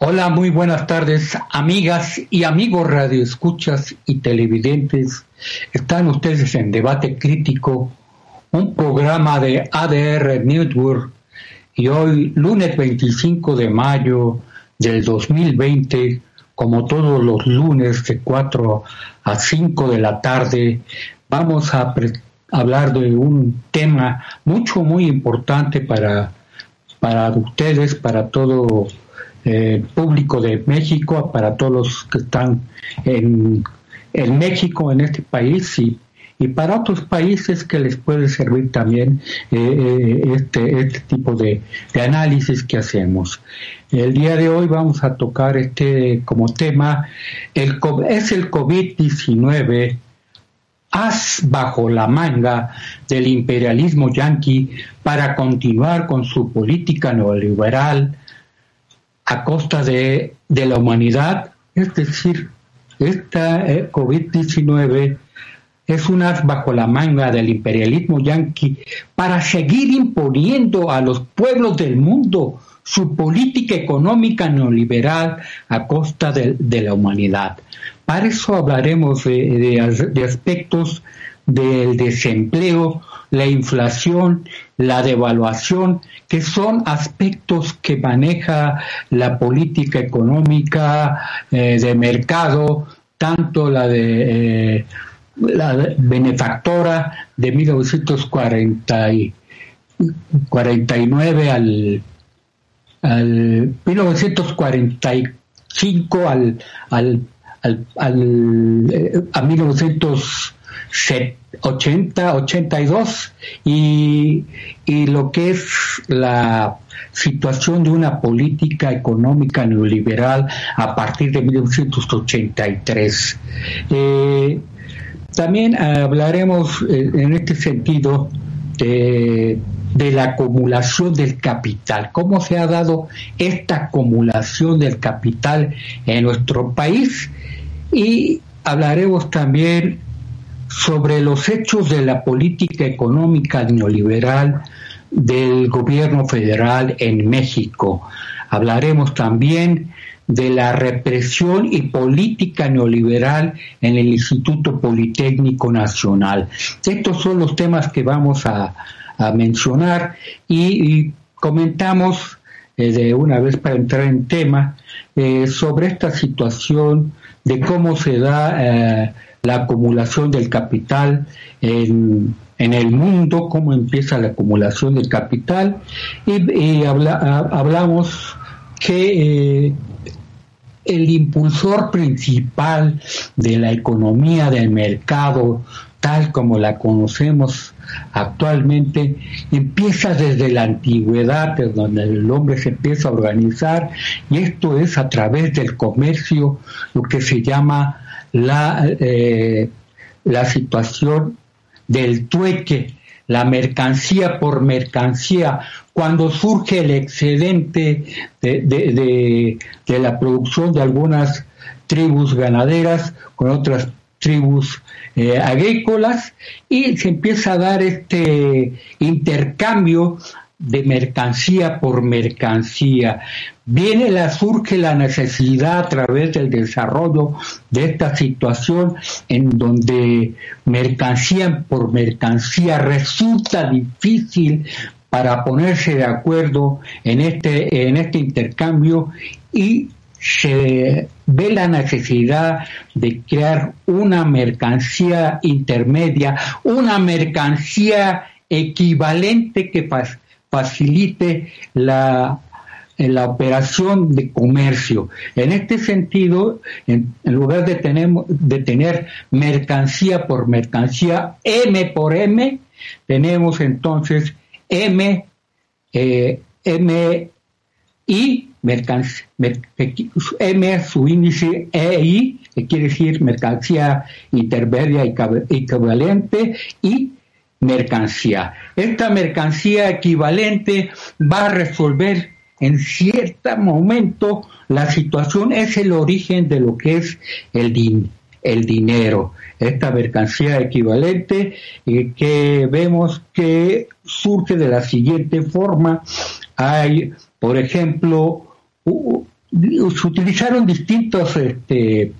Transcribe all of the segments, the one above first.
Hola, muy buenas tardes, amigas y amigos radioescuchas y televidentes. Están ustedes en Debate Crítico, un programa de ADR Network. Y hoy, lunes 25 de mayo del 2020, como todos los lunes de 4 a 5 de la tarde, vamos a hablar de un tema mucho, muy importante para, para ustedes, para todo eh, público de México, para todos los que están en, en México, en este país y, y, para otros países que les puede servir también eh, eh, este, este tipo de, de, análisis que hacemos. El día de hoy vamos a tocar este como tema, el, es el COVID-19 as bajo la manga del imperialismo yanqui para continuar con su política neoliberal a costa de, de la humanidad, es decir, esta eh, COVID-19 es un as bajo la manga del imperialismo yanqui para seguir imponiendo a los pueblos del mundo su política económica neoliberal a costa de, de la humanidad. Para eso hablaremos de, de aspectos del desempleo, la inflación, la devaluación, que son aspectos que maneja la política económica eh, de mercado, tanto la de eh, la benefactora de 1949 al, al 1945 al, al, al, eh, a 1900 80, 82 y, y lo que es la situación de una política económica neoliberal a partir de 1983. Eh, también hablaremos eh, en este sentido de, de, la acumulación del capital, cómo se ha dado esta acumulación del capital en nuestro país y hablaremos también sobre los hechos de la política económica neoliberal del gobierno federal en México. Hablaremos también de la represión y política neoliberal en el Instituto Politécnico Nacional. Estos son los temas que vamos a, mencionar y, comentamos eh, de una vez para entrar en tema eh, sobre esta situación de cómo se da eh, la acumulación del capital en, el mundo, cómo empieza la acumulación del capital, y, hablamos que eh, el impulsor principal de la economía del mercado, tal como la conocemos actualmente, empieza desde la antigüedad, desde donde el hombre se empieza a organizar, y esto es a través del comercio, lo que se llama la, eh, la situación del tueque, la mercancía por mercancía, cuando surge el excedente de, de, la producción de algunas tribus ganaderas con otras tribus eh, agrícolas y se empieza a dar este intercambio de mercancía por mercancía. Viene la, surge la necesidad a través del desarrollo de esta situación en donde mercancía por mercancía resulta difícil para ponerse de acuerdo en este, en este intercambio y se ve la necesidad de crear una mercancía intermedia, una mercancía equivalente que facilite la, la operación de comercio. En este sentido, en, lugar de tener, de tener mercancía por mercancía, M por M, tenemos entonces M, eh, M y mercancía, M su índice EI, que quiere decir mercancía intermedia equivalente, y mercancía. Esta mercancía equivalente va a resolver en cierto momento la situación, es el origen de lo que es el, el dinero. Esta mercancía equivalente eh, que vemos que surge de la siguiente forma. Hay, por ejemplo, se utilizaron distintos este,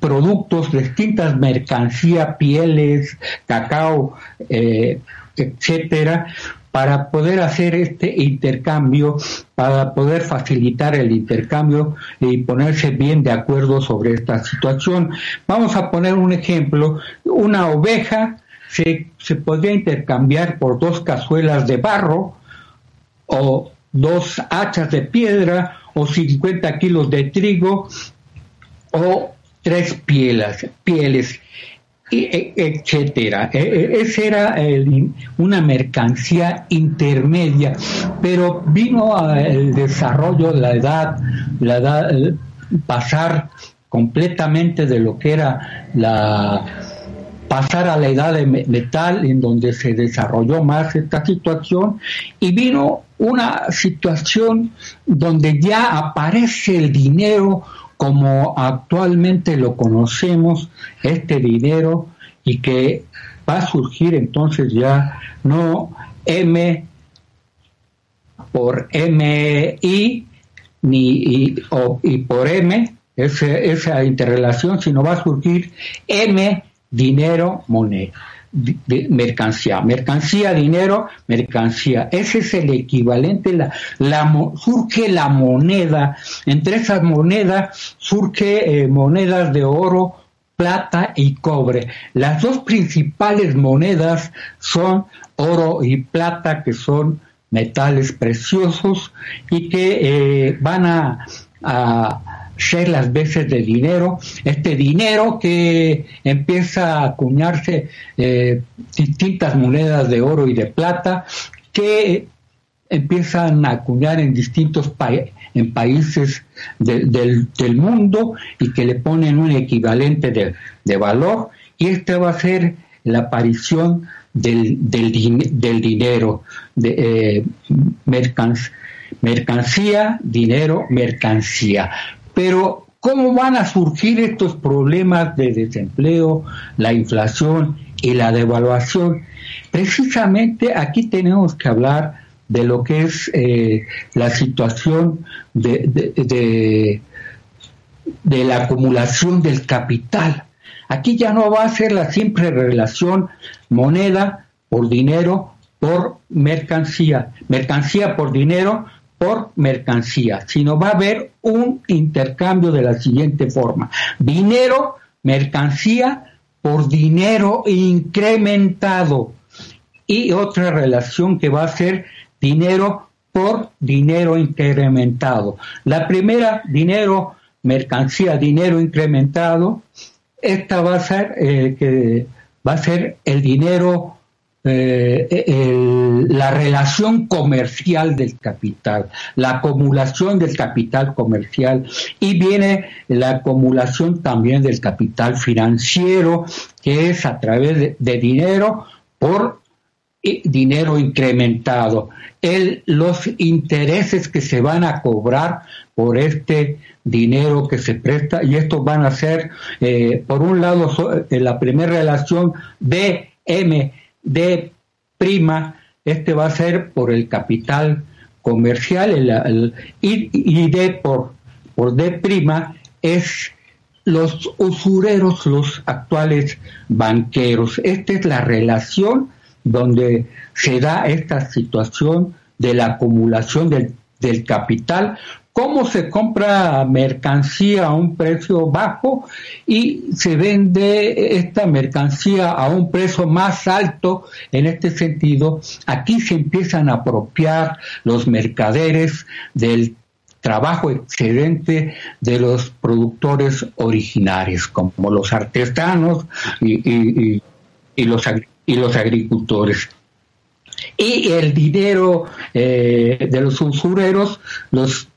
productos, distintas mercancías, pieles, cacao, eh, etcétera, para poder hacer este intercambio, para poder facilitar el intercambio y ponerse bien de acuerdo sobre esta situación. Vamos a poner un ejemplo, una oveja se, se podría intercambiar por dos cazuelas de barro o dos hachas de piedra o 50 kilos de trigo o tres pieles, pieles e, etcétera. E, e, esa era una mercancía intermedia, pero vino el desarrollo, la edad, la edad, pasar completamente de lo que era la pasar a la edad de metal en donde se desarrolló más esta situación y vino una situación donde ya aparece el dinero como actualmente lo conocemos, este dinero, y que va a surgir entonces ya no M por MI ni y, o, y por M, esa interrelación, sino va a surgir M dinero moneda mercancía. Mercancía, dinero, mercancía. Ese es el equivalente. La, la, surge la moneda. Entre esas monedas surge eh, monedas de oro, plata y cobre. Las dos principales monedas son oro y plata, que son metales preciosos y que eh, van a, a ser las veces de dinero, este dinero que empieza a acuñarse eh, distintas monedas de oro y de plata que empiezan a acuñar en distintos en países del, mundo y que le ponen un equivalente de, valor y este va a ser la aparición del, del, dinero, de eh, mercancía, dinero, mercancía. Pero, ¿cómo van a surgir estos problemas de desempleo, la inflación y la devaluación? Precisamente aquí tenemos que hablar de lo que es eh, la situación de, de, la acumulación del capital. Aquí ya no va a ser la simple relación moneda por dinero por mercancía, mercancía por dinero por mercancía, sino va a haber un intercambio de la siguiente forma. Dinero, mercancía por dinero incrementado. Y otra relación que va a ser dinero por dinero incrementado. La primera, dinero, mercancía, dinero incrementado. Esta va a ser, eh, que va a ser el dinero eh, la relación comercial del capital, la acumulación del capital comercial y viene la acumulación también del capital financiero, que es a través de, dinero por dinero incrementado. El, los intereses que se van a cobrar por este dinero que se presta y estos van a ser, eh, por un lado, en la primera relación M de prima, este va a ser por el capital comercial el, y, D por, por D prima es los usureros, los actuales banqueros. Esta es la relación donde se da esta situación de la acumulación del, del capital cómo se compra mercancía a un precio bajo y se vende esta mercancía a un precio más alto. En este sentido, aquí se empiezan a apropiar los mercaderes del trabajo excedente de los productores originarios, como los artesanos y, los, agricultores y el dinero eh, de los usureros los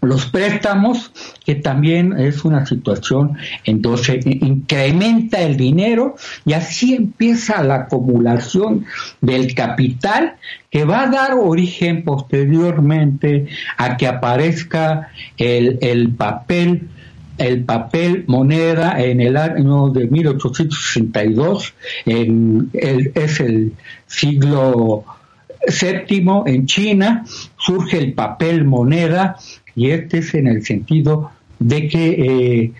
los préstamos, que también es una situación en donde incrementa el dinero y así empieza la acumulación del capital que va a dar origen posteriormente a que aparezca el, el papel el papel moneda en el año de 1862, en el, es el siglo séptimo en China, surge el papel moneda y este es en el sentido de que eh,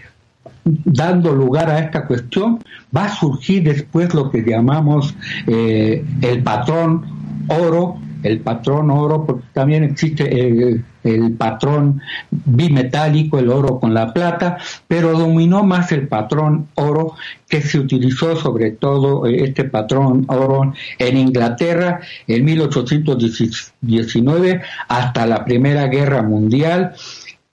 dando lugar a esta cuestión va a surgir después lo que llamamos eh, el patrón oro el patrón oro, porque también existe el, patrón bimetálico, el oro con la plata, pero dominó más el patrón oro que se utilizó sobre todo eh, este patrón oro en Inglaterra en 1819 hasta la Primera Guerra Mundial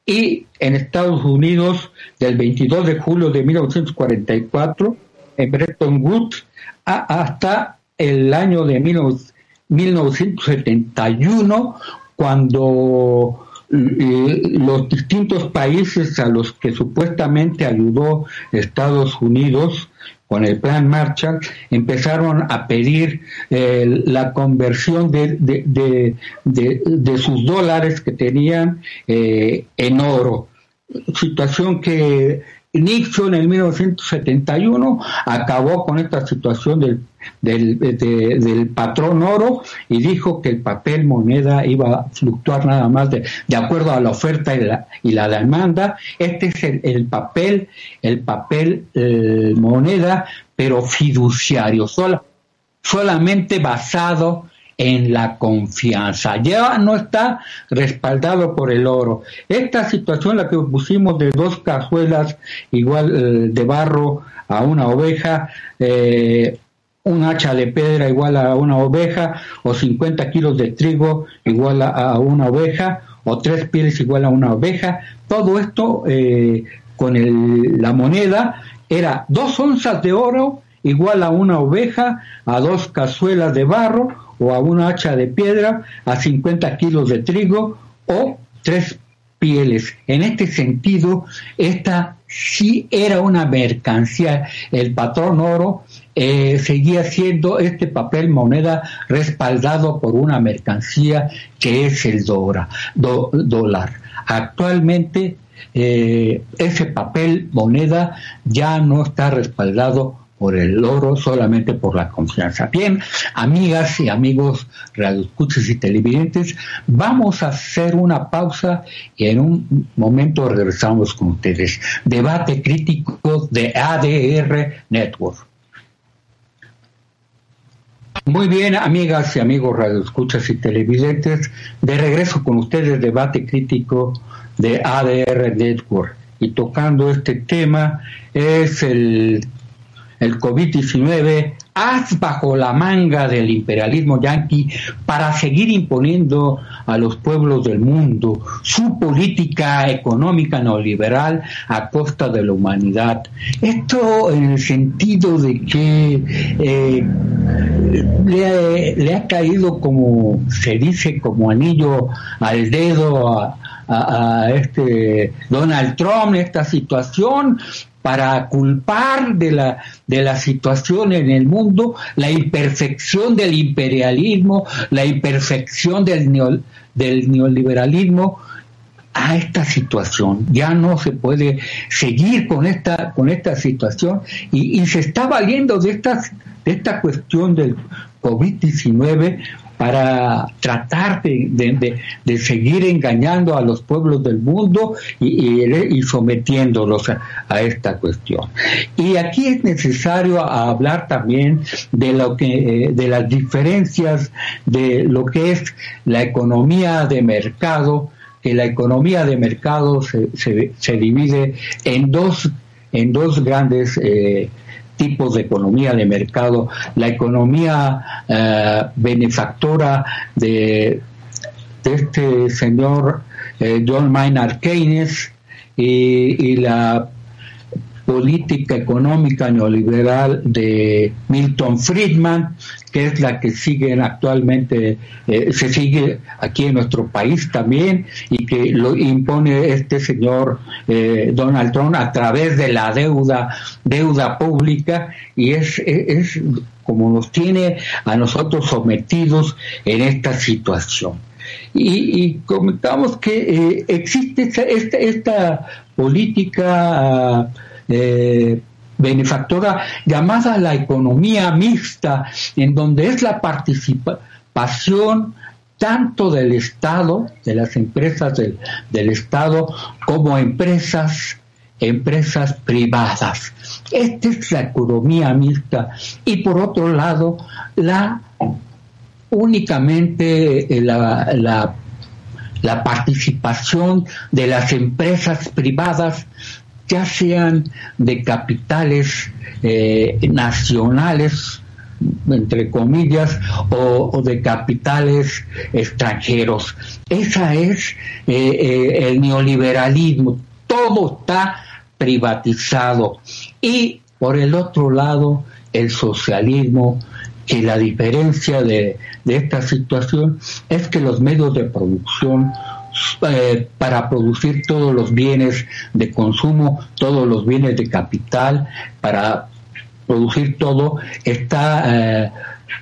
y en Estados Unidos del 22 de julio de 1944 en Bretton Woods hasta el año de 19 1971, cuando los distintos países a los que supuestamente ayudó Estados Unidos con el plan Marshall empezaron a pedir eh, la conversión de, de, de, sus dólares que tenían eh, en oro. Situación que Nixon en 1971 acabó con esta situación del, del, patrón oro y dijo que el papel moneda iba a fluctuar nada más de, acuerdo a la oferta y la, y la demanda. Este es el, papel, el papel eh, moneda, pero fiduciario, solamente basado en la confianza. Ya no está respaldado por el oro. Esta situación, la que pusimos de dos cazuelas igual eh, de barro a una oveja, eh, un hacha de piedra igual a una oveja, o 50 kilos de trigo igual a, una oveja, o tres pieles igual a una oveja, todo esto eh, con el, la moneda era dos onzas de oro igual a una oveja, a dos cazuelas de barro, o a una hacha de piedra, a 50 kilos de trigo o tres pieles. En este sentido, esta sí era una mercancía. El patrón oro eh, seguía siendo este papel moneda respaldado por una mercancía que es el dólar. Actualmente eh, ese papel moneda ya no está respaldado por el oro, solamente por la confianza. Bien, amigas y amigos radioescuchas y televidentes, vamos a hacer una pausa y en un momento regresamos con ustedes. Debate crítico de ADR Network. Muy bien, amigas y amigos radioescuchas y televidentes, de regreso con ustedes, debate crítico de ADR Network. Y tocando este tema es el el COVID-19, haz bajo la manga del imperialismo yanqui para seguir imponiendo a los pueblos del mundo su política económica neoliberal a costa de la humanidad. Esto en el sentido de que eh, le, ha caído como se dice como anillo al dedo a, a, este Donald Trump esta situación para culpar de la, de la situación en el mundo, la imperfección del imperialismo, la imperfección del, del neoliberalismo a esta situación. Ya no se puede seguir con esta, con esta situación y, y se está valiendo de, estas, de esta cuestión del COVID-19 para tratar de, de, seguir engañando a los pueblos del mundo y, y, sometiéndolos a, esta cuestión. Y aquí es necesario hablar también de lo que de las diferencias de lo que es la economía de mercado, que la economía de mercado se, se, divide en dos en dos grandes eh, tipos de economía de mercado, la economía eh, benefactora de, este señor eh, John Maynard Keynes y, la política económica neoliberal de Milton Friedman, que es la que siguen actualmente, eh, se sigue aquí en nuestro país también y que lo impone este señor eh, Donald Trump a través de la deuda, deuda pública y es, es, como nos tiene a nosotros sometidos en esta situación. Y, comentamos que eh, existe esta, esta, política benefactora llamada la economía mixta, en donde es la participación tanto del Estado, de las empresas del, del Estado, como empresas empresas privadas. Esta es la economía mixta. Y por otro lado, la únicamente eh, la, la, la participación de las empresas privadas, ya sean de capitales eh, nacionales, entre comillas, o, de capitales extranjeros. Esa es eh, el neoliberalismo. Todo está privatizado. Y por el otro lado, el socialismo, que la diferencia de, esta situación es que los medios de producción eh, para producir todos los bienes de consumo, todos los bienes de capital, para producir todo, está... Eh,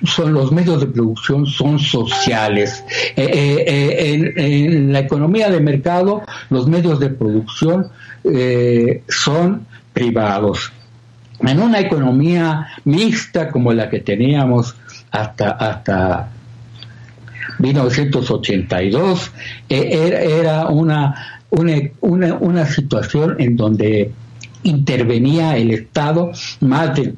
son los medios de producción son sociales. Eh, en, la economía de mercado, los medios de producción son privados. En una economía mixta como la que teníamos hasta, hasta 1982, e, era una, una, una situación en donde intervenía el Estado más de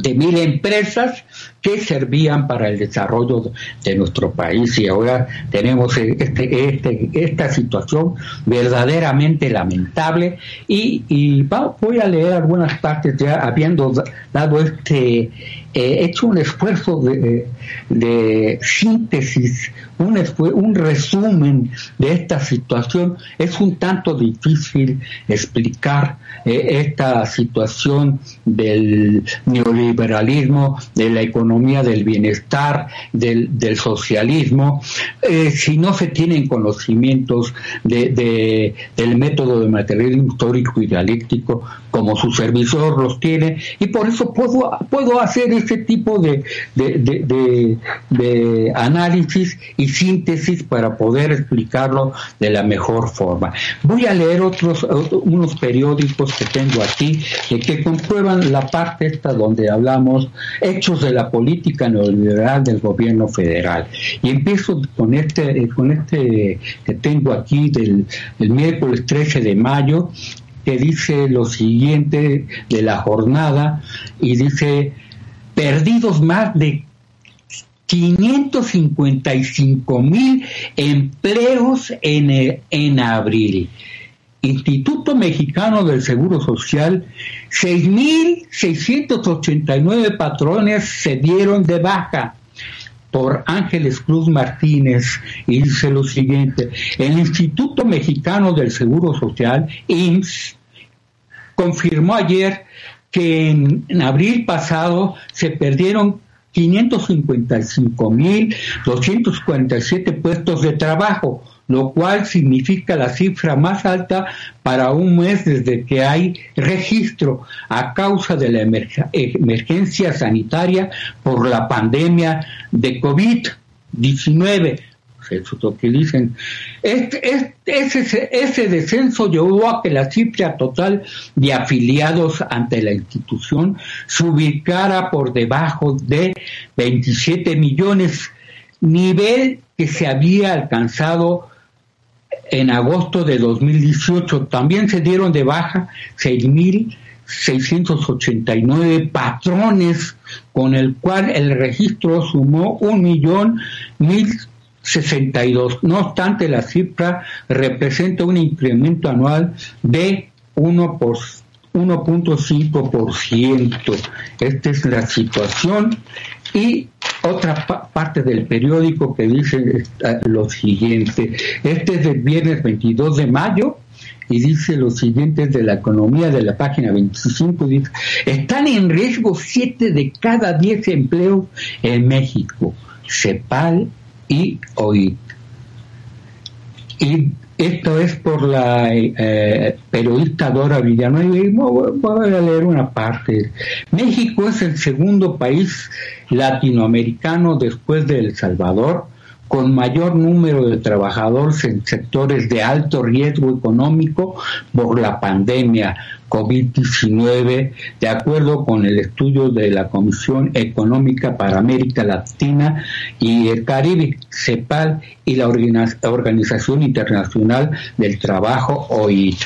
de mil empresas que servían para el desarrollo de nuestro país. Y ahora tenemos este, este, esta situación verdaderamente lamentable. Y, y voy a leer algunas partes ya habiendo dado este he hecho un esfuerzo de, síntesis, un, resumen de esta situación. Es un tanto difícil explicar eh, esta situación del neoliberalismo, de la economía del bienestar, del, socialismo, eh, si no se tienen conocimientos de, del método de materialismo histórico y dialéctico como su servidor los tiene, y por eso puedo, puedo hacer este tipo de, de, análisis y síntesis para poder explicarlo de la mejor forma. Voy a leer otros, unos periódicos que tengo aquí que comprueban la parte esta donde hablamos hechos de la política neoliberal del gobierno federal. Y empiezo con este, con este que tengo aquí del el miércoles 13 de mayo, que dice lo siguiente de la jornada y dice perdidos más de 555 mil empleos en, en abril. Instituto Mexicano del Seguro Social, 6.689 patrones se dieron de baja por Ángeles Cruz Martínez y dice lo siguiente, el Instituto Mexicano del Seguro Social, IMSS, confirmó ayer que en, abril pasado se perdieron 555.247 puestos de trabajo, lo cual significa la cifra más alta para un mes desde que hay registro a causa de la emergencia sanitaria por la pandemia de COVID-19 eso es lo que dicen. Este, ese, ese descenso llevó a que la cifra total de afiliados ante la institución se ubicara por debajo de 27 millones, nivel que se había alcanzado en agosto de 2018. También se dieron de baja 6.689 patrones, con el cual el registro sumó un millón mil 62. No obstante, la cifra representa un incremento anual de 1 por 1.5%. Esta es la situación. Y otra parte del periódico que dice lo siguiente. Este es del viernes 22 de mayo y dice lo siguiente de la economía de la página 25. Dice, están en riesgo 7 de cada 10 empleos en México. CEPAL y hoy. Y esto es por la eh, periodista Dora Villanueva y voy a leer una parte. México es el segundo país latinoamericano después de El Salvador con mayor número de trabajadores en sectores de alto riesgo económico por la pandemia COVID-19, de acuerdo con el estudio de la Comisión Económica para América Latina y el Caribe, CEPAL, y la Organización Internacional del Trabajo, OIT.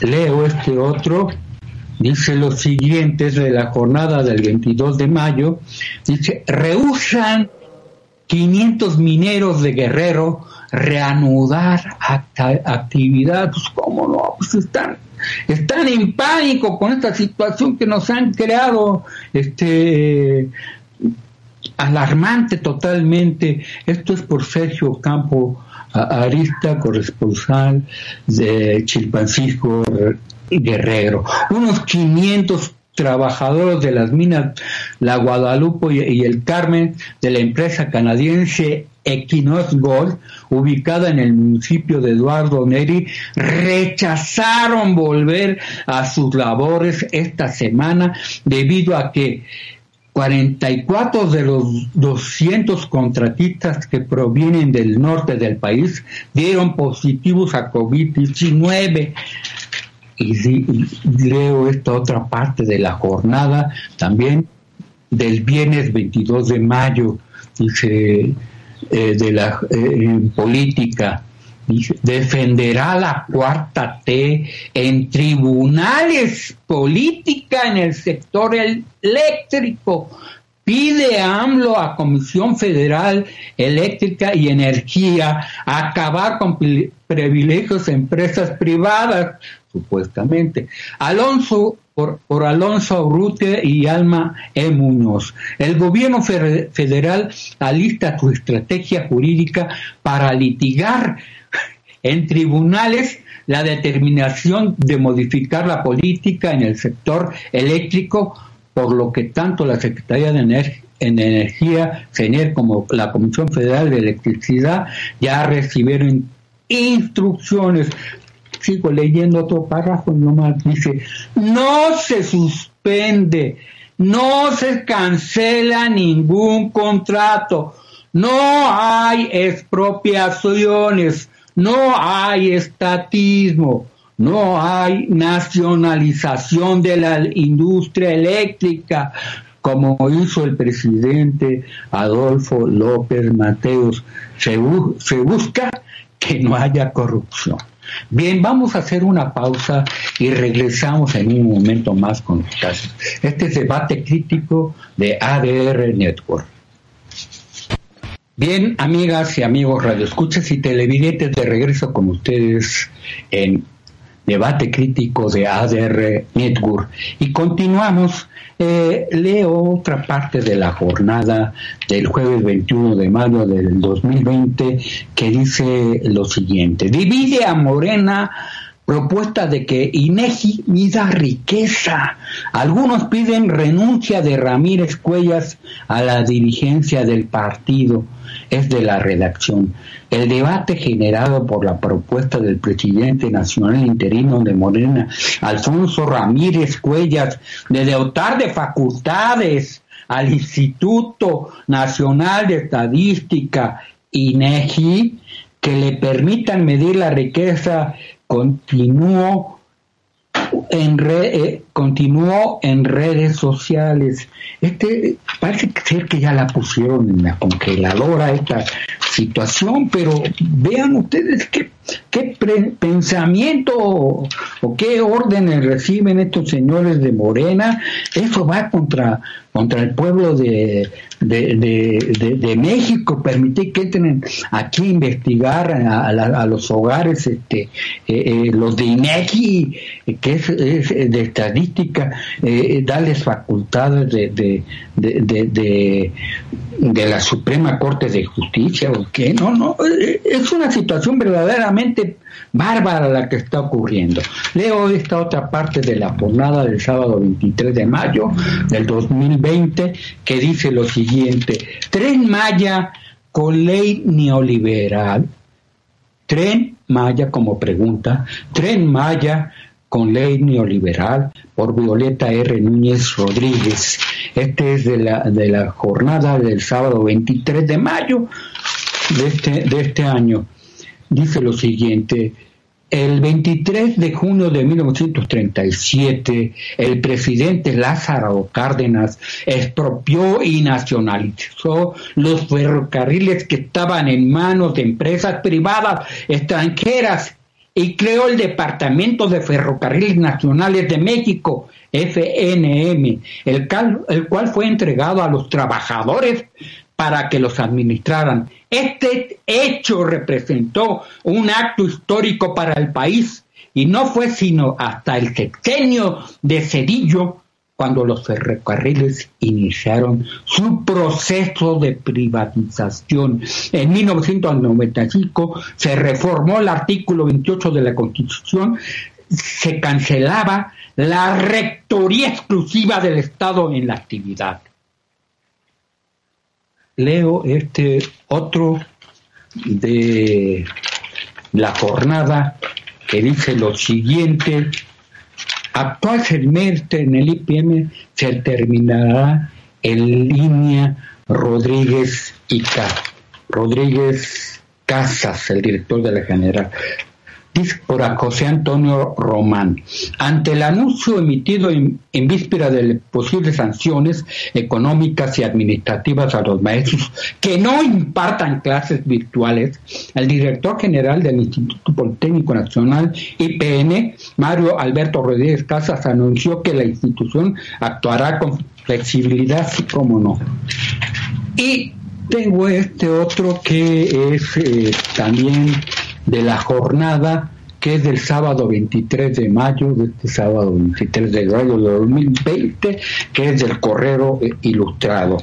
Leo este otro dice lo siguiente, de la jornada del 22 de mayo, dice, rehusan 500 mineros de Guerrero reanudar actividad, pues cómo no, pues están, están en pánico con esta situación que nos han creado, este alarmante totalmente. Esto es por Sergio Campo Arista, corresponsal de Chilpancisco Guerrero. Unos 500 trabajadores de las minas La Guadalupe y el Carmen de la empresa canadiense Equinox Gold, ubicada en el municipio de Eduardo Neri, rechazaron volver a sus labores esta semana debido a que 44 de los 200 contratistas que provienen del norte del país dieron positivos a COVID-19 y, leo esta otra parte de la jornada también del viernes 22 de mayo, dice, eh, de la eh, política, dice, defenderá la cuarta T en tribunales, política en el sector eléctrico, pide AMLO a Comisión Federal Eléctrica y Energía acabar con privilegios de empresas privadas, supuestamente. Alonso, por, por Alonso Urrutia y Alma E. Muñoz. El gobierno federal alista su estrategia jurídica para litigar en tribunales la determinación de modificar la política en el sector eléctrico, por lo que tanto la Secretaría de Energía, CENER, como la Comisión Federal de Electricidad ya recibieron instrucciones sigo leyendo otro párrafo nomás, dice, no se suspende, no se cancela ningún contrato, no hay expropiaciones, no hay estatismo, no hay nacionalización de la industria eléctrica, como hizo el presidente Adolfo López Mateos. Se busca que no haya corrupción. Bien, vamos a hacer una pausa y regresamos en un momento más con casos. Este es debate crítico de ADR Network. Bien, amigas y amigos radioescuchas y televidentes, de regreso con ustedes en debate crítico de ADR Network. Y continuamos eh, leo otra parte de la jornada del jueves 21 de mayo del 2020 que dice lo siguiente. Divide a Morena propuesta de que INEGI mida riqueza. Algunos piden renuncia de Ramírez Cuellas a la dirigencia del partido. Es de la redacción. El debate generado por la propuesta del presidente nacional interino de Morena, Alfonso Ramírez Cuellas, de dotar de facultades al Instituto Nacional de Estadística, INEGI, que le permitan medir la riqueza, continuó en, eh, continuó en redes sociales. Este parece ser que ya la pusieron en la congeladora esta situación, pero vean ustedes qué, qué pensamiento o qué órdenes reciben estos señores de Morena. Eso va contra contra el pueblo de, de, México, permitir que entren aquí a investigar a, los hogares, este, eh, eh, los de INEGI, que es, de estadística, eh, darles facultades de, de, la Suprema Corte de Justicia, o qué, no, no, es una situación verdaderamente bárbara la que está ocurriendo. Leo esta otra parte de la jornada del sábado 23 de mayo del 2020 que dice lo siguiente, Tren Maya con ley neoliberal, Tren Maya como pregunta, Tren Maya con ley neoliberal por Violeta R. Núñez Rodríguez. Este es de la, de la jornada del sábado 23 de mayo de este, de este año dice lo siguiente, el 23 de junio de 1937, el presidente Lázaro Cárdenas expropió y nacionalizó los ferrocarriles que estaban en manos de empresas privadas extranjeras y creó el Departamento de Ferrocarriles Nacionales de México, FNM, el, el cual fue entregado a los trabajadores para que los administraran. Este hecho representó un acto histórico para el país y no fue sino hasta el sexenio de Cedillo cuando los ferrocarriles iniciaron su proceso de privatización. En 1995 se reformó el artículo 28 de la Constitución, se cancelaba la rectoría exclusiva del Estado en la actividad leo este otro de la jornada que dice lo siguiente, actual semestre en el IPM se terminará en línea Rodríguez y Rodríguez Casas, el director de la General por José Antonio Román. Ante el anuncio emitido en, víspera de posibles sanciones económicas y administrativas a los maestros que no impartan clases virtuales, el director general del Instituto Politécnico Nacional, IPN, Mario Alberto Rodríguez Casas, anunció que la institución actuará con flexibilidad, como no. Y tengo este otro que es eh, también de la jornada que es del sábado 23 de mayo, de este sábado 23 de mayo de 2020, que es del Correo Ilustrado.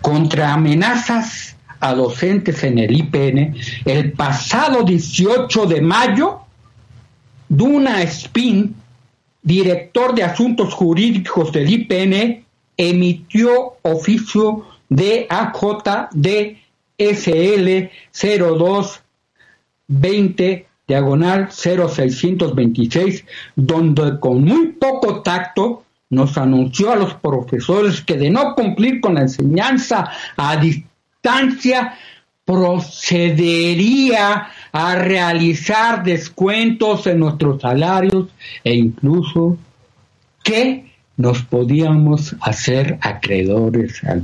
Contra amenazas a docentes en el IPN, el pasado 18 de mayo, Duna Spin, director de asuntos jurídicos del IPN, emitió oficio de AJDSL 02 20 diagonal 0626, donde con muy poco tacto nos anunció a los profesores que de no cumplir con la enseñanza a distancia, procedería a realizar descuentos en nuestros salarios e incluso que nos podíamos hacer acreedores al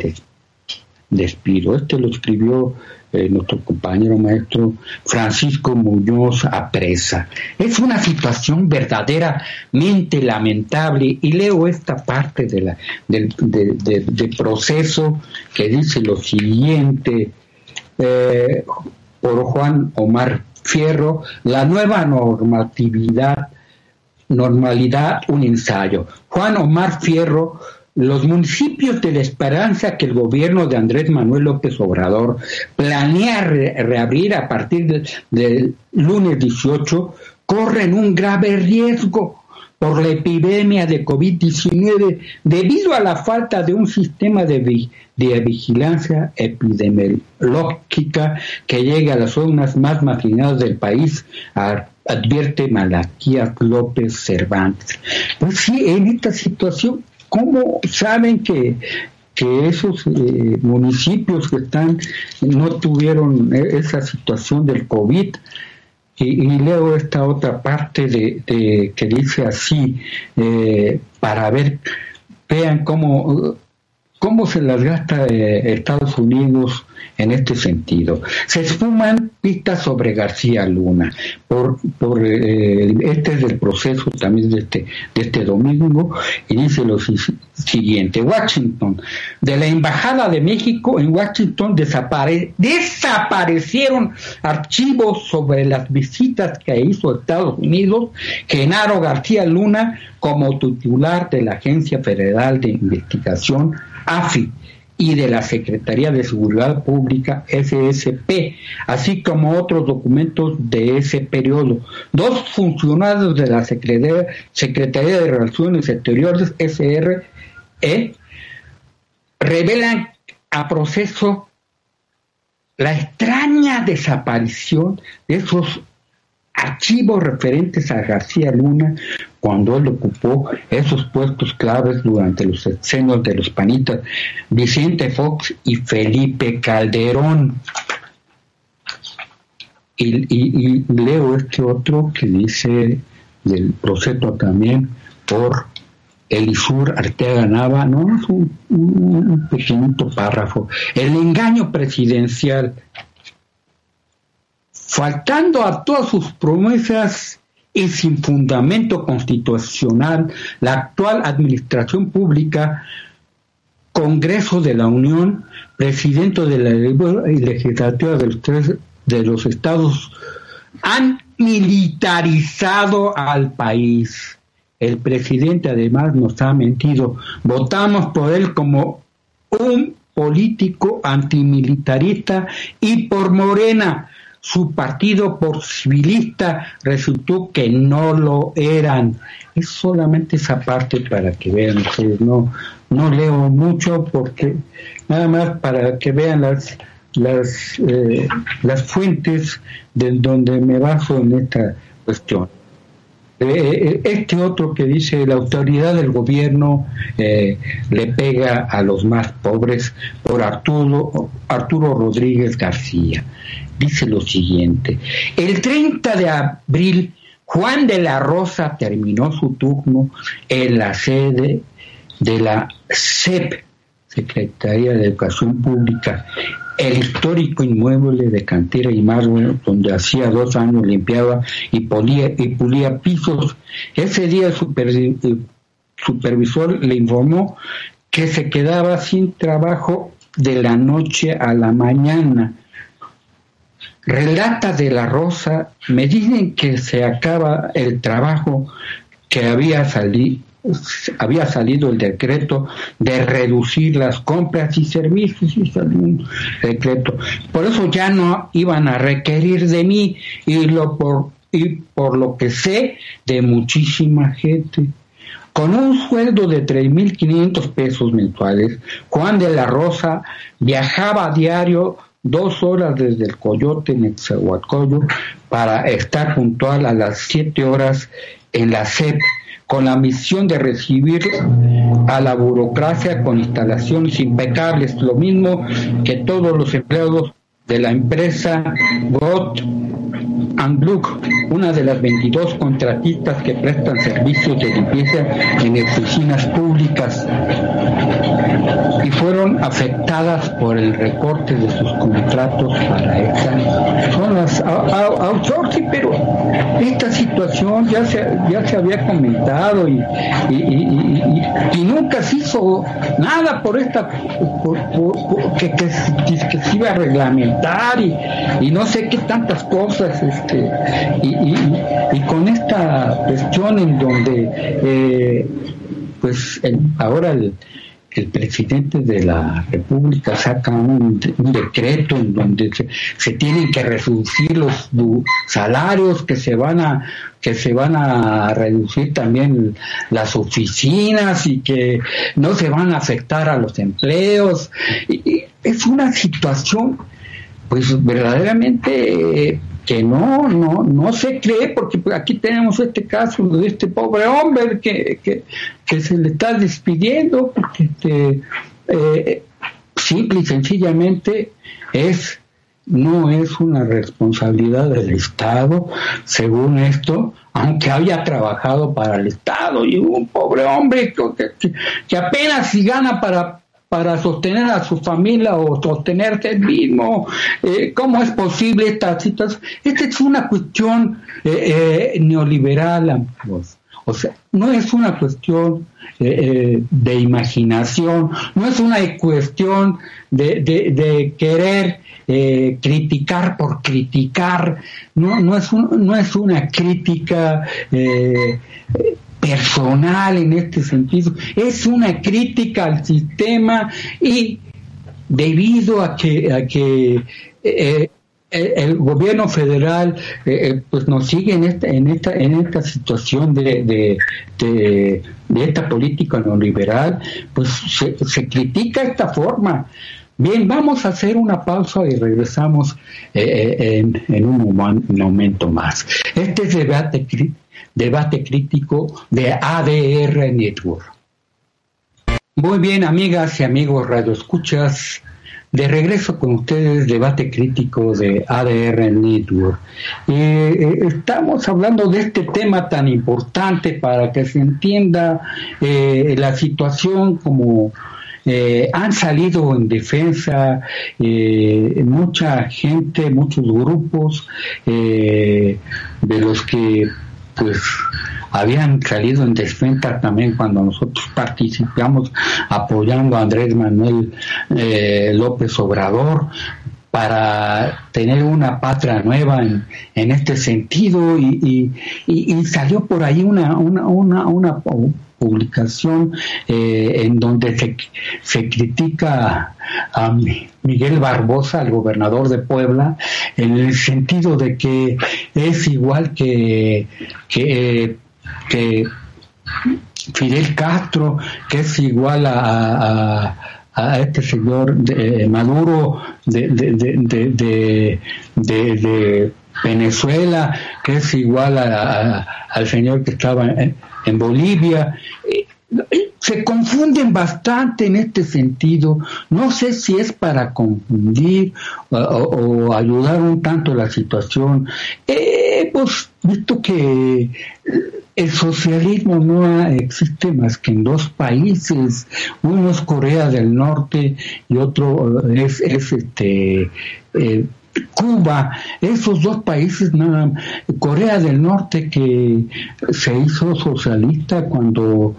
despido. Este lo escribió eh, nuestro compañero maestro Francisco Muñoz Apresa. Es una situación verdaderamente lamentable y leo esta parte de la, del, proceso que dice lo siguiente eh, por Juan Omar Fierro, la nueva normatividad, normalidad, un ensayo. Juan Omar Fierro los municipios de la esperanza que el gobierno de Andrés Manuel López Obrador planea reabrir a partir del lunes 18 corren un grave riesgo por la epidemia de COVID-19 debido a la falta de un sistema de, de, vigilancia epidemiológica que llegue a las zonas más marginadas del país, advierte Malaquías López Cervantes. Pues sí, en esta situación ¿Cómo saben que, esos eh, municipios que están no tuvieron e, esa situación del COVID? Y, leo esta otra parte de, que dice así, eh, para ver, vean cómo, cómo se las gasta eh, Estados Unidos en este sentido. Se esfuman pistas sobre García Luna. Por, por eh, este es el proceso también de este, de este domingo y dice lo siguiente. Washington. De la Embajada de México en Washington desaparecieron archivos sobre las visitas que hizo Estados Unidos Genaro García Luna como titular de la Agencia Federal de Investigación AFI y de la Secretaría de Seguridad Pública, SSP, así como otros documentos de ese periodo. Dos funcionarios de la Secretaría, Secretaría de Relaciones Exteriores, SRE, revelan a proceso la extraña desaparición de esos archivos referentes a García Luna cuando él ocupó esos puestos claves durante los sexenios de los panitas Vicente Fox y Felipe Calderón. y, leo este otro que dice del proceso también por Elisur Arteaga Nava, no es un, un, pequeñito párrafo. El engaño presidencial, faltando a todas sus promesas y sin fundamento constitucional, la actual administración pública, Congreso de la Unión, presidente de la legislatura de los, tres, de los estados, han militarizado al país el presidente además nos ha mentido. Votamos por él como un político antimilitarista y por Morena. Su partido por civilista resultó que no lo eran. Es solamente esa parte para que vean ustedes. No, no leo mucho porque nada más para que vean las las, eh, las fuentes de donde me baso en esta cuestión. Eh, eh, este otro que dice la autoridad del gobierno eh, le pega a los más pobres por Arturo, Arturo Rodríguez García. Dice lo siguiente, el 30 de abril Juan de la Rosa terminó su turno en la sede de la CEP, Secretaría de Educación Pública, el histórico inmueble de cantera y mármol donde hacía dos años limpiaba y, polía, y pulía pisos. Ese día el supervisor le informó que se quedaba sin trabajo de la noche a la mañana. Relata de la Rosa, me dicen que se acaba el trabajo que había salido había salido el decreto de reducir las compras y servicios y salió un decreto. Por eso ya no iban a requerir de mí y, lo por, y por lo que sé de muchísima gente. Con un sueldo de 3.500 pesos mensuales, Juan de la Rosa viajaba a diario dos horas desde el Coyote, Netzahualcoyo, para estar puntual a las siete horas en la CEP con la misión de recibir a la burocracia con instalaciones impecables, lo mismo que todos los empleados de la empresa Got and Look, una de las 22 contratistas que prestan servicios de limpieza en oficinas públicas y fueron afectadas por el recorte de sus contratos para esta son las outsourcing, pero esta situación ya se, ya se había comentado y, y, nunca se hizo nada por esta que, que, se iba a reglamentar y, no sé qué tantas cosas este y, con esta cuestión en donde eh, pues ahora el, el presidente de la República saca un, decreto en donde se, tienen que reducir los salarios, que se van a que se van a reducir también las oficinas y que no se van a afectar a los empleos. Es una situación pues verdaderamente que no, no, no se cree, porque aquí tenemos este caso de este pobre hombre que, que, se le está despidiendo, porque este, eh, simple y sencillamente es no es una responsabilidad del Estado, según esto, aunque había trabajado para el Estado y un pobre hombre que, que apenas si gana para para sostener a su familia o sostenerse el mismo. Eh, ¿Cómo es posible esta situación? Esta es una cuestión eh, eh, neoliberal, O sea, no es una cuestión de imaginación, no es una cuestión de, querer criticar por criticar, no, es, no es una crítica personal en este sentido, es una crítica al sistema y debido a que, a que eh, eh, el gobierno federal eh, pues nos sigue en esta en esta en esta situación de, de, esta política neoliberal pues se, se, critica esta forma. Bien vamos a hacer una pausa y regresamos en, un momento más. Este debate debate crítico de ADR Network. Muy bien, amigas y amigos radioescuchas, de regreso con ustedes, debate crítico de ADR Network. Eh, eh, estamos hablando de este tema tan importante para que se entienda eh, la situación como han salido en defensa mucha gente, muchos grupos de los que pues habían salido en defensa también cuando nosotros participamos apoyando a Andrés Manuel eh, López Obrador para tener una patria nueva en, en este sentido y, y, salió por ahí una, una, una, una publicación eh, en donde se, se critica a Miguel Barbosa, el gobernador de Puebla, en el sentido de que es igual que, que, Fidel Castro, que es igual a, a, este señor de, Maduro de, de, de, Venezuela, que es igual al señor que estaba en, en Bolivia. Eh, se confunden bastante en este sentido. No sé si es para confundir o, ayudar un tanto la situación. Hemos visto que el socialismo no existe más que en dos países. Uno es Corea del Norte y otro es, este. Eh, Cuba, esos dos países, Corea del Norte que se hizo socialista cuando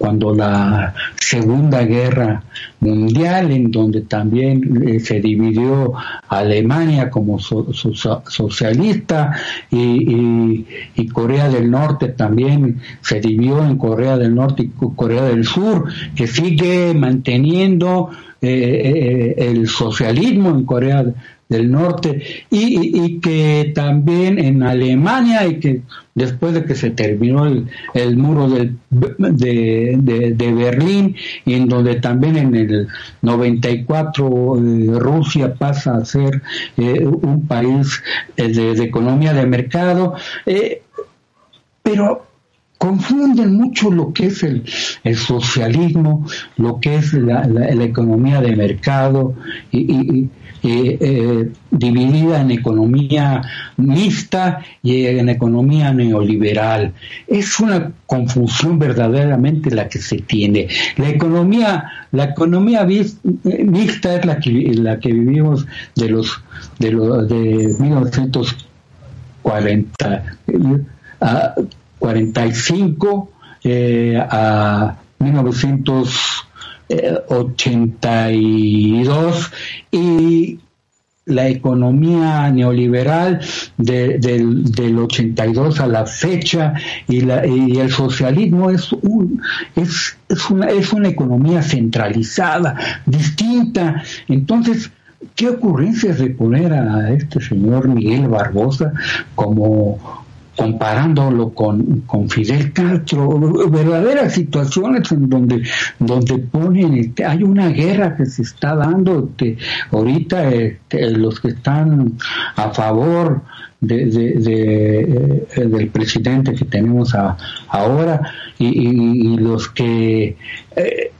cuando la Segunda Guerra Mundial, en donde también eh, se dividió Alemania como socialista y, Corea del Norte también se dividió en Corea del Norte y Corea del Sur, que sigue manteniendo eh, eh, el socialismo en Corea del Norte y, que también en Alemania y que después de que se terminó el, muro del, de, de, Berlín y en donde también en el 94 eh, Rusia pasa a ser eh, un país eh, de, economía de mercado, pero confunden mucho lo que es el, socialismo, lo que es la, economía de mercado y, eh, eh, dividida en economía mixta y en economía neoliberal. Es una confusión verdaderamente la que se tiene. La economía, la economía mixta es la que, la que vivimos de los de los de 1940 a 45 eh, a 1900 82 y la economía neoliberal del, 82 a la fecha y, la, y el socialismo es, un, es, es, una, es una economía centralizada, distinta. Entonces, ¿qué ocurrencias de poner a este señor Miguel Barbosa como comparándolo con, con Fidel Castro, verdaderas situaciones en donde, donde ponen, hay una guerra que se está dando, este, ahorita los que están a favor de, eh, del presidente que tenemos ahora y, los que eh,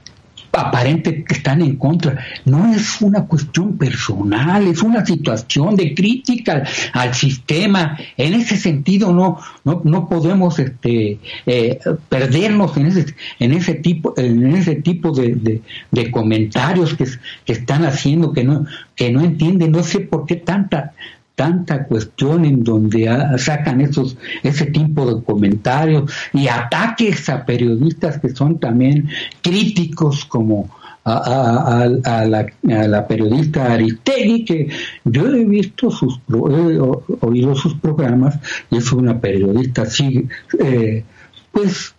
aparente que están en contra. No es una cuestión personal, es una situación de crítica al, sistema. En ese sentido no, no, no podemos este, eh, perdernos en ese, en ese tipo, en ese tipo de, comentarios que, que están haciendo que no, que no entienden. No sé por qué tanta tanta cuestión en donde sacan esos ese tipo de comentarios y ataques a periodistas que son también críticos como a, la, periodista Aristegui, que yo he visto sus, he oído sus programas y es una periodista así, eh, pues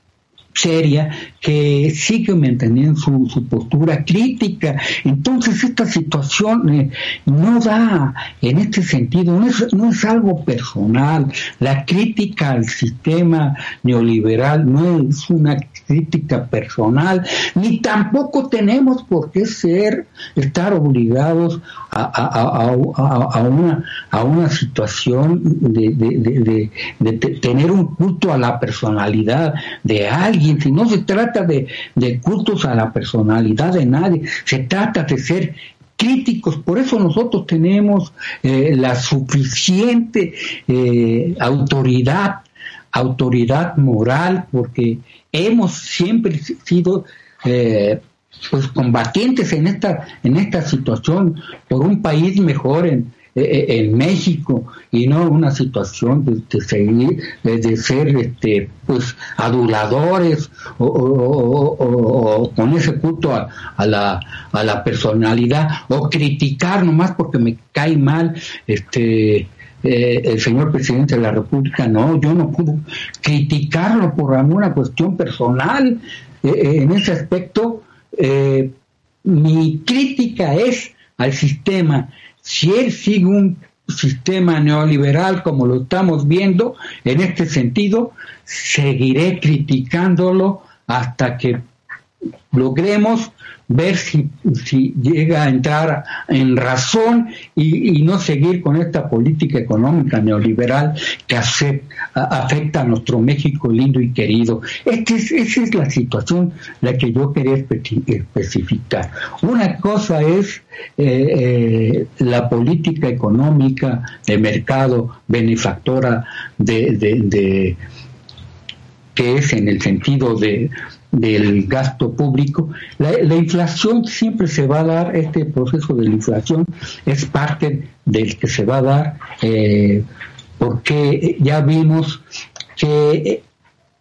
seria que sigue manteniendo su, su postura crítica. Entonces esta situación eh, no da en este sentido, no es, no es algo personal. La crítica al sistema neoliberal no es una crítica personal, ni tampoco tenemos por qué ser, estar obligados a, a, a, a una, a una situación de, de, de, de tener un culto a la personalidad de alguien. Si no se trata de, cultos a la personalidad de nadie, se trata de ser críticos, por eso nosotros tenemos eh, la suficiente eh, autoridad, autoridad moral, porque hemos siempre sido eh, pues combatientes en esta, en esta situación por un país mejor en, eh, eh, en México y no una situación de, seguir de, ser este pues aduladores o, con ese culto a, la, a la personalidad o criticar nomás porque me cae mal este eh, el señor presidente de la República, no, yo no puedo criticarlo por alguna cuestión personal. en ese aspecto, mi crítica es al sistema si él sigue un sistema neoliberal como lo estamos viendo, en este sentido, seguiré criticándolo hasta que logremos ver si, si llega a entrar en razón y, no seguir con esta política económica neoliberal que afecta a nuestro México lindo y querido. Este esa es la situación la que yo quería especificar. Una cosa es eh, eh, la política económica de mercado benefactora de, de que es en el sentido de del gasto público. La, inflación siempre se va a dar, este proceso de la inflación es parte del que se va a dar, eh, porque ya vimos que eh,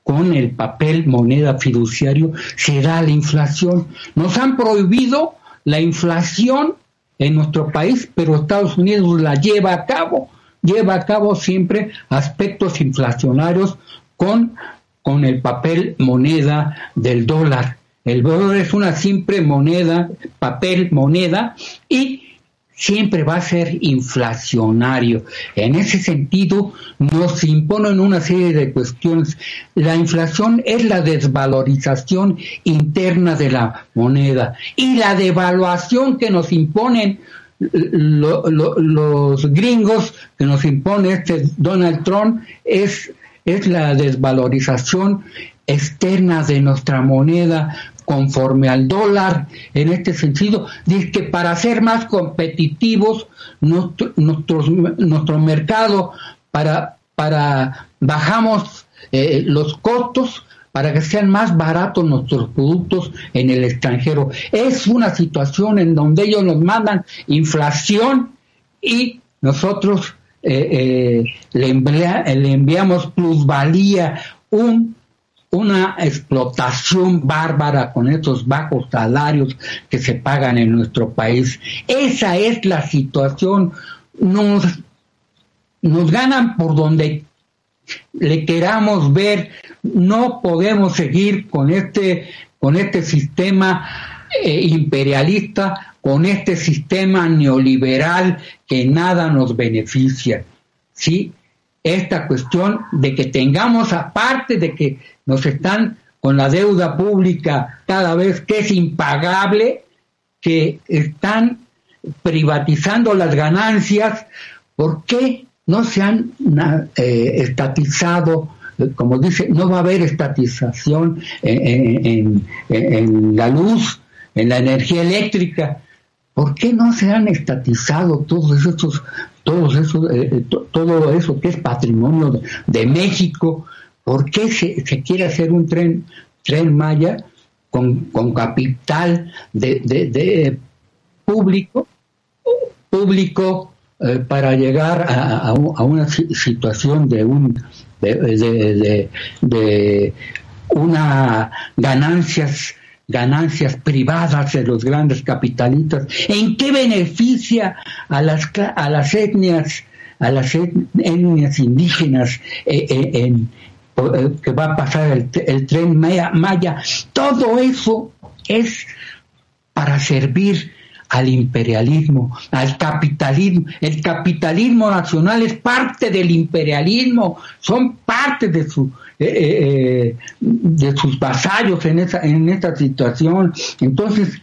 con el papel moneda fiduciario se da la inflación. Nos han prohibido la inflación en nuestro país, pero Estados Unidos la lleva a cabo, lleva a cabo siempre aspectos inflacionarios con con el papel moneda del dólar. El dólar es una simple moneda, papel moneda, y siempre va a ser inflacionario. En ese sentido, nos imponen una serie de cuestiones. La inflación es la desvalorización interna de la moneda y la devaluación que nos imponen los gringos, que nos impone este Donald Trump, es es la desvalorización externa de nuestra moneda conforme al dólar en este sentido, dice que para ser más competitivos nuestro, nuestro, mercado, para, para bajamos eh, los costos, para que sean más baratos nuestros productos en el extranjero. Es una situación en donde ellos nos mandan inflación y nosotros eh, eh, le, le, enviamos plusvalía, un, una explotación bárbara con estos bajos salarios que se pagan en nuestro país. Esa es la situación. Nos, nos ganan por donde le queramos ver. No podemos seguir con este, con este sistema eh, imperialista con este sistema neoliberal que nada nos beneficia. ¿Sí? Esta cuestión de que tengamos, aparte de que nos están con la deuda pública cada vez que es impagable, que están privatizando las ganancias, ¿por qué no se han eh, estatizado? Como dice, no va a haber estatización en la luz, en la energía eléctrica. ¿Por qué no se han estatizado todos esos, todos esos, eh, eh, todo eso que es patrimonio de, México? ¿Por qué se, quiere hacer un tren, tren Maya con, capital de, público, público eh, para llegar a, una situación de un de, de, una ganancias ganancias privadas de los grandes capitalistas, ¿en qué beneficia a las, a las etnias, a las etnias indígenas eh, eh, eh, que va a pasar el, tren Maya? Todo eso es para servir al imperialismo, al capitalismo. El capitalismo nacional es parte del imperialismo, son parte de su eh, eh, eh, de sus vasallos en esa en esta situación. Entonces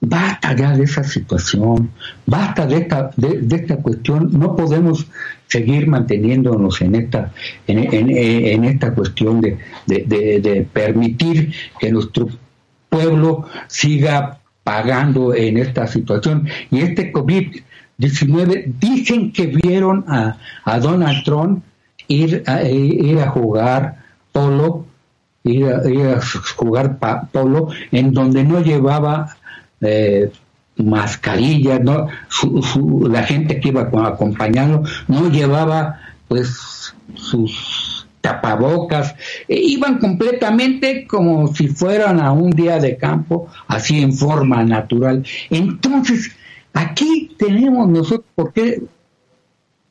basta ya de esa situación, basta de esta de, esta cuestión. No podemos seguir manteniéndonos en esta en, en, esta cuestión de, de permitir que nuestro pueblo siga pagando en esta situación. Y este COVID-19 dicen que vieron a, Donald Trump ir a, ir a jugar polo, ir a, jugar polo, en donde no llevaba eh, mascarilla, no, la gente que iba acompañando no llevaba pues sus tapabocas, e iban completamente como si fueran a un día de campo, así en forma natural. Entonces, aquí tenemos nosotros, porque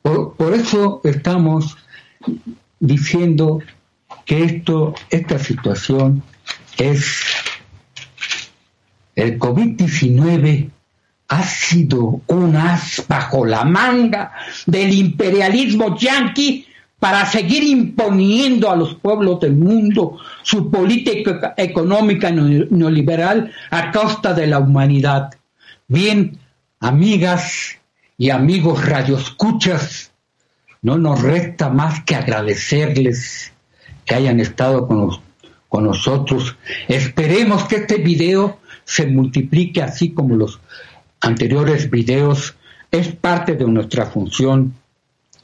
por, por eso estamos diciendo que esto, esta situación es el COVID-19 ha sido un as bajo la manga del imperialismo yanqui para seguir imponiendo a los pueblos del mundo su política económica neoliberal a costa de la humanidad. Bien, amigas y amigos radioescuchas, no nos resta más que agradecerles que hayan estado con, con nosotros. Esperemos que este video se multiplique así como los anteriores videos, es parte de nuestra función,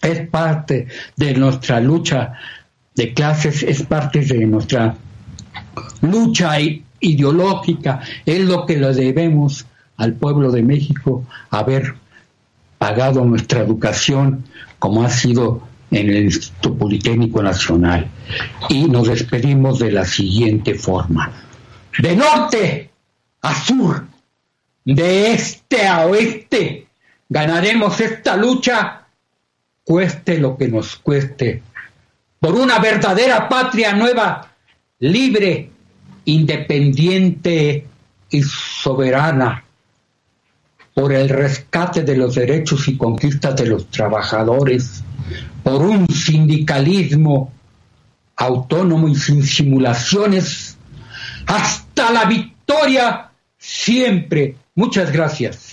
es parte de nuestra lucha de clases, es parte de nuestra lucha ideológica, es lo que le debemos al pueblo de México haber pagado nuestra educación como ha sido en el Instituto Politécnico Nacional. Y nos despedimos de la siguiente forma. De norte a sur, de este a oeste. Ganaremos esta lucha, cueste lo que nos cueste, por una verdadera patria nueva, libre, independiente y soberana, por el rescate de los derechos y conquistas de los trabajadores, por un sindicalismo autónomo y sin simulaciones, hasta la victoria siempre Muchas gracias.